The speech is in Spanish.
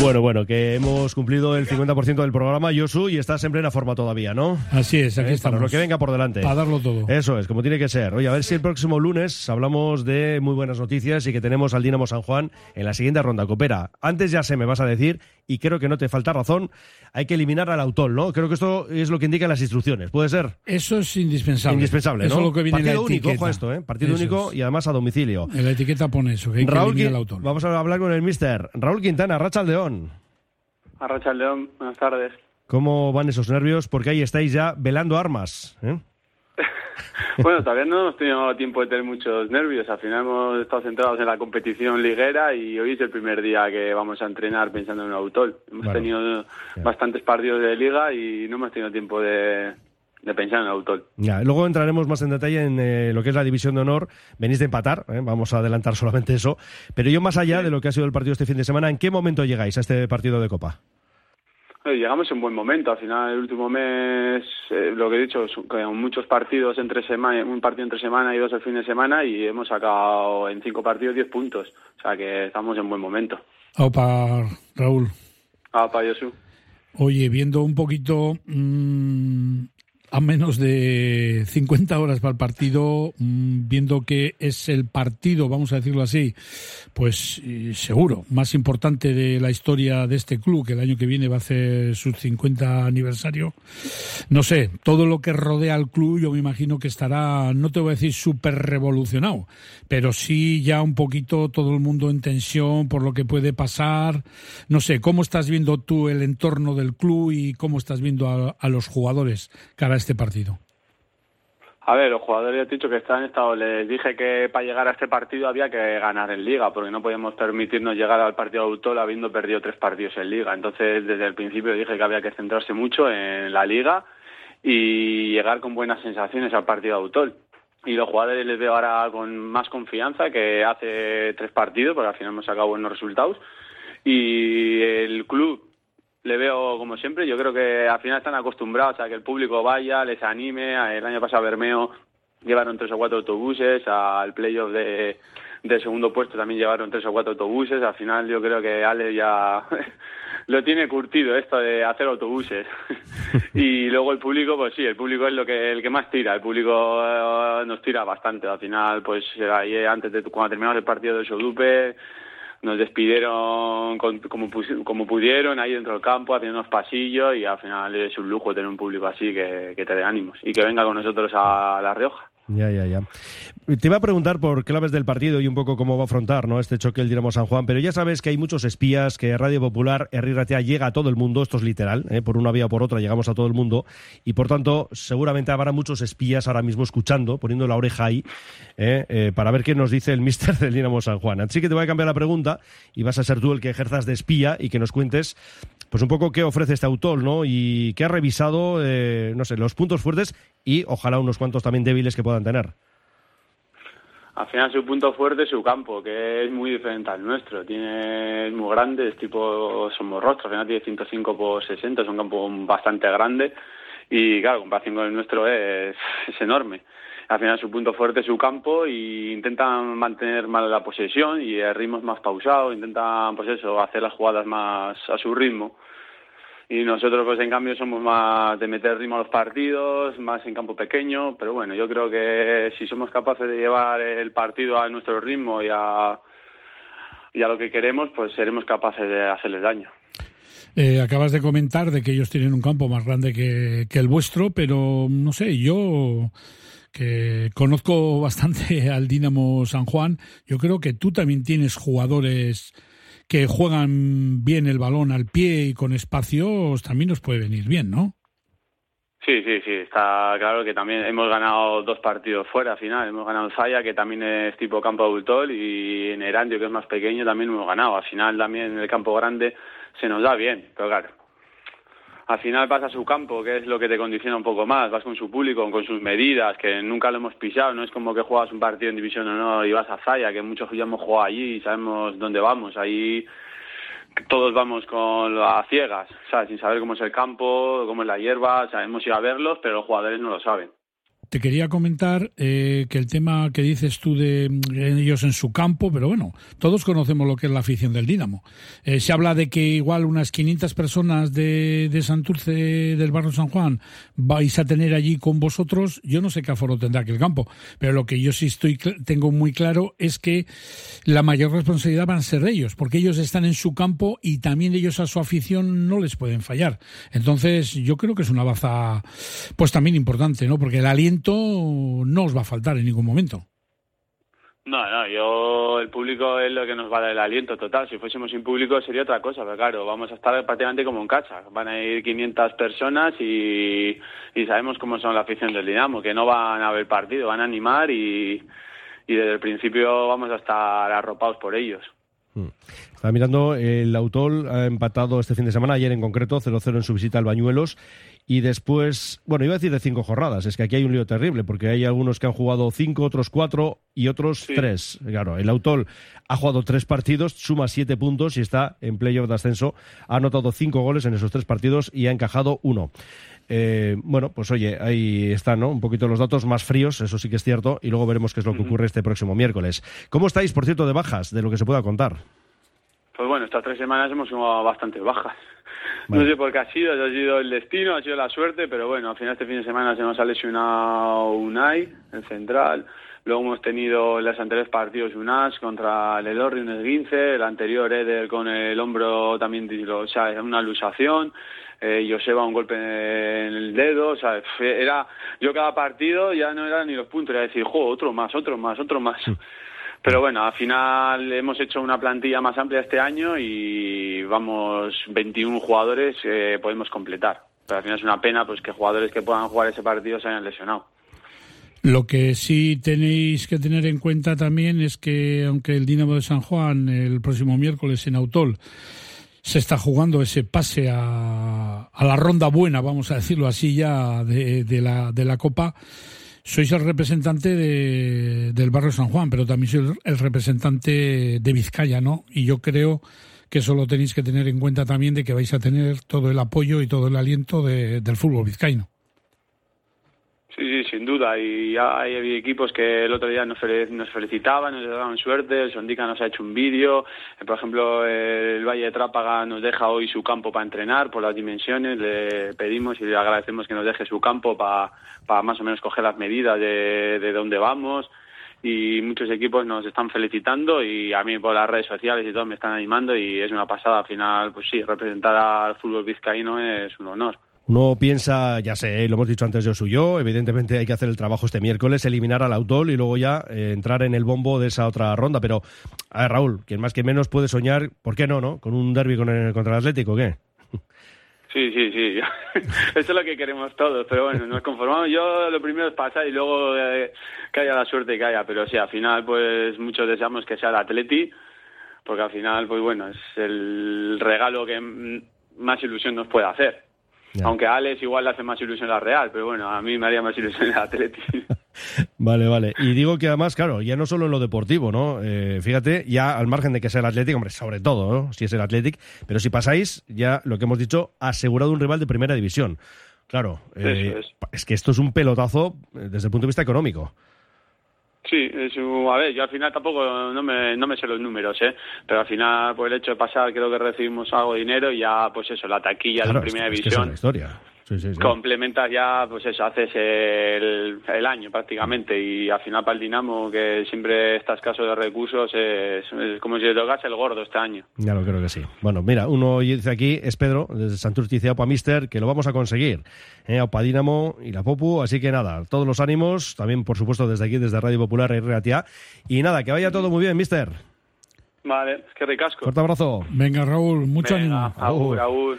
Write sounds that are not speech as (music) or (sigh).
Bueno, bueno, que hemos cumplido el 50% del programa, Yosu, y estás en plena forma todavía, ¿no? Así es, aquí ¿Eh? estamos. Para lo que venga por delante. Para darlo todo. Eso es, como tiene que ser. Oye, a ver si el próximo lunes hablamos de muy buenas noticias y que tenemos al Dinamo San Juan en la siguiente ronda. Coopera, antes ya se me vas a decir, y creo que no te falta razón, hay que eliminar al Autol, ¿no? Creo que esto es lo que indican las instrucciones, ¿puede ser? Eso es indispensable. Indispensable, ¿no? Eso es lo que viene Partido en la único, etiqueta. ojo a esto, ¿eh? Partido Eso único es. y además a domicilio. En la etiqueta pone eso, que hay que Raúl, eliminar Qui- el autor. vamos a hablar con el mister. Raúl Quintana, Racha León. Arracha el León, buenas tardes. ¿Cómo van esos nervios? Porque ahí estáis ya velando armas. ¿eh? (laughs) Bueno, todavía no hemos tenido tiempo de tener muchos nervios. Al final hemos estado centrados en la competición liguera y hoy es el primer día que vamos a entrenar pensando en un autol. Hemos Bueno, tenido bastantes partidos de liga y no hemos tenido tiempo de, de pensar en autol. Ya, luego entraremos más en detalle en eh, lo que es la división de honor. Venís de empatar, ¿eh? vamos a adelantar solamente eso. Pero yo, más allá de lo que ha sido el partido este fin de semana, ¿en qué momento llegáis a este partido de Copa? Llegamos en buen momento. Al final, el último mes, eh, lo que he dicho, con muchos partidos entre semana, un partido entre semana y dos el fin de semana, y hemos sacado en cinco partidos 10 puntos. O sea que estamos en buen momento. Opa, Raúl. Para Josu. Oye, viendo un poquito mm, a menos de 50 horas para el partido, mm, viendo que es el partido, vamos a decirlo así, pues seguro, más importante de la historia de este club, que el año que viene va a hacer su 50 aniversario. No sé, todo lo que rodea al club yo me imagino que estará, no te voy a decir súper revolucionado, pero sí ya un poquito todo el mundo en tensión por lo que puede pasar. No sé, ¿cómo estás viendo tú el entorno del club y cómo estás viendo a, a los jugadores este partido? A ver, los jugadores he dicho que están en estado. Les dije que para llegar a este partido había que ganar en Liga, porque no podíamos permitirnos llegar al partido de Autol habiendo perdido tres partidos en Liga. Entonces, desde el principio dije que había que centrarse mucho en la Liga y llegar con buenas sensaciones al partido de Autol. Y los jugadores les veo ahora con más confianza que hace tres partidos, porque al final hemos sacado buenos resultados. Y el club le veo como siempre. Yo creo que al final están acostumbrados a que el público vaya, les anime. El año pasado Bermeo llevaron tres o cuatro autobuses, al playoff de, de segundo puesto también llevaron tres o cuatro autobuses. Al final yo creo que Ale ya (laughs) lo tiene curtido esto de hacer autobuses. (laughs) y luego el público, pues sí, el público es lo que el que más tira. El público eh, nos tira bastante. Al final, pues ahí antes de cuando terminamos el partido del Sodupe nos despidieron con- como, como pudieron ahí dentro del campo, haciendo unos pasillos y al final es un lujo tener un público así que, que te dé ánimos y que venga con nosotros a La Rioja. Ya, ya, ya. Te iba a preguntar por claves del partido y un poco cómo va a afrontar ¿no? este choque el Dinamo San Juan, pero ya sabes que hay muchos espías, que Radio Popular, Herri llega a todo el mundo, esto es literal, ¿eh? por una vía o por otra llegamos a todo el mundo, y por tanto seguramente habrá muchos espías ahora mismo escuchando, poniendo la oreja ahí, ¿eh? Eh, para ver qué nos dice el mister del Dinamo San Juan. Así que te voy a cambiar la pregunta y vas a ser tú el que ejerzas de espía y que nos cuentes pues un poco qué ofrece este autor, ¿no? Y qué ha revisado, eh, no sé, los puntos fuertes y ojalá unos cuantos también débiles que puedan tener. Al final su punto fuerte es su campo, que es muy diferente al nuestro. Tiene muy grande, es tipo Somorrostro, al final tiene 105 por 60, es un campo bastante grande y claro, comparación con el nuestro es, es enorme. Al final su punto fuerte es su campo y intentan mantener más la posesión y el ritmo es más pausado, intentan pues eso, hacer las jugadas más a su ritmo. Y nosotros, pues en cambio, somos más de meter ritmo a los partidos, más en campo pequeño. Pero bueno, yo creo que si somos capaces de llevar el partido a nuestro ritmo y a, y a lo que queremos, pues seremos capaces de hacerles daño. Eh, acabas de comentar de que ellos tienen un campo más grande que, que el vuestro, pero no sé, yo que conozco bastante (laughs) al Dinamo San Juan, yo creo que tú también tienes jugadores que juegan bien el balón al pie y con espacios, también nos puede venir bien, ¿no? Sí, sí, sí, está claro que también hemos ganado dos partidos fuera al final. Hemos ganado en Zaya, que también es tipo campo adultor, y en Erandio, que es más pequeño, también hemos ganado. Al final también en el campo grande se nos da bien, pero claro, al final vas a su campo, que es lo que te condiciona un poco más, vas con su público, con sus medidas, que nunca lo hemos pisado, no es como que juegas un partido en División Honor y vas a Zaya, que muchos ya hemos jugado allí y sabemos dónde vamos, ahí todos vamos con a ciegas, ¿sabes? sin saber cómo es el campo, cómo es la hierba, o sea, hemos ido a verlos, pero los jugadores no lo saben. Te quería comentar eh, que el tema que dices tú de ellos en su campo, pero bueno, todos conocemos lo que es la afición del Dinamo. Eh, se habla de que igual unas 500 personas de, de Santurce del barrio San Juan vais a tener allí con vosotros. Yo no sé qué aforo tendrá aquel campo, pero lo que yo sí estoy tengo muy claro es que la mayor responsabilidad van a ser de ellos, porque ellos están en su campo y también ellos a su afición no les pueden fallar. Entonces, yo creo que es una baza, pues también importante, ¿no? Porque el aliento no os va a faltar en ningún momento. No, no, yo, el público es lo que nos va a dar el aliento total. Si fuésemos sin público sería otra cosa, pero claro, vamos a estar prácticamente como en casa. Van a ir 500 personas y, y sabemos cómo son la afición del Dinamo, que no van a ver partido, van a animar y, y desde el principio vamos a estar arropados por ellos. Hmm. Estaba mirando, el Autol ha empatado este fin de semana, ayer en concreto, 0-0 en su visita al Bañuelos. Y después, bueno, iba a decir de cinco jornadas, es que aquí hay un lío terrible, porque hay algunos que han jugado cinco, otros cuatro y otros tres. Claro, el Autol ha jugado tres partidos, suma siete puntos y está en playoff de ascenso. Ha anotado cinco goles en esos tres partidos y ha encajado uno. Eh, bueno, pues oye, ahí están, ¿no? Un poquito los datos más fríos, eso sí que es cierto, y luego veremos qué es lo que ocurre este próximo miércoles. ¿Cómo estáis, por cierto, de bajas, de lo que se pueda contar? Pues bueno, estas tres semanas hemos sumado bastantes bajas. (laughs) No sé por qué ha sido, ha sido el destino, ha sido la suerte, pero bueno, al final este fin de semana se nos ha lesionado Unai, el central. Luego hemos tenido en los anteriores partidos Unas contra el Elorri, un esguince. El anterior Eder con el hombro también, o sea, una lusación. Eh, Joseba un golpe en el dedo. O sea, era, yo cada partido ya no era ni los puntos, era decir, jo, otro más, otro más, otro más. Pero bueno, al final hemos hecho una plantilla más amplia este año y vamos 21 jugadores eh, podemos completar. Pero al final es una pena pues que jugadores que puedan jugar ese partido se hayan lesionado. Lo que sí tenéis que tener en cuenta también es que aunque el Dinamo de San Juan el próximo miércoles en Autol se está jugando ese pase a, a la ronda buena, vamos a decirlo así ya, de, de, la, de la Copa, sois el representante de, del barrio San Juan, pero también sois el representante de Vizcaya, ¿no? Y yo creo que eso lo tenéis que tener en cuenta también de que vais a tener todo el apoyo y todo el aliento de, del fútbol vizcaíno. Sí, sí, sin duda. Y hay equipos que el otro día nos, felicitaban, nos daban suerte. El Sondica nos ha hecho un vídeo. Por ejemplo, el Valle de Trápaga nos deja hoy su campo para entrenar por las dimensiones. Le pedimos y le agradecemos que nos deje su campo para, para más o menos coger las medidas de, de dónde vamos y muchos equipos nos están felicitando y a mí por las redes sociales y todo me están animando y es una pasada. Al final, pues sí, representar al fútbol vizcaíno es un honor. Uno piensa, ya sé, lo hemos dicho antes yo suyo, evidentemente hay que hacer el trabajo este miércoles, eliminar al Autol y luego ya eh, entrar en el bombo de esa otra ronda. Pero, a ver, Raúl, quien más que menos puede soñar, ¿por qué no, no? Con un derby con el, contra el Atlético, ¿qué? Sí, sí, sí. (laughs) Eso es lo que queremos todos, pero bueno, nos conformamos. Yo lo primero es pasar y luego eh, que haya la suerte que haya, pero sí, al final, pues muchos deseamos que sea el Atleti, porque al final, pues bueno, es el regalo que más ilusión nos puede hacer. Aunque a Alex igual le hace más ilusión la Real, pero bueno, a mí me haría más ilusión el Atleti. (laughs) Vale, vale. Y digo que además, claro, ya no solo en lo deportivo, ¿no? Eh, fíjate, ya al margen de que sea el Atlético, hombre, sobre todo, ¿no? Si es el Atlético, pero si pasáis, ya lo que hemos dicho, asegurado un rival de primera división. Claro, eh, es. es que esto es un pelotazo eh, desde el punto de vista económico. Sí, es, a ver, yo al final tampoco no me, no me sé los números, ¿eh? pero al final por el hecho de pasar creo que recibimos algo de dinero y ya pues eso, la taquilla claro, de primera es que división. es historia. Sí, sí, sí. Complementas ya, pues eso, haces el, el, año prácticamente y al final para el Dinamo, que siempre está escaso de recursos, es, es como si le tocase el gordo este año. Ya lo creo que sí. Bueno, mira, uno dice aquí, es Pedro, desde Santurce dice, Opa Mister, que lo vamos a conseguir. Eh, Opa Dinamo y la Popu, así que nada, todos los ánimos, también por supuesto desde aquí, desde Radio Popular y RATA. Y nada, que vaya todo muy bien, Mister. Vale, es que ricasco. Fuerte abrazo. Venga, Raúl, mucho Venga, ánimo. Agur, agur.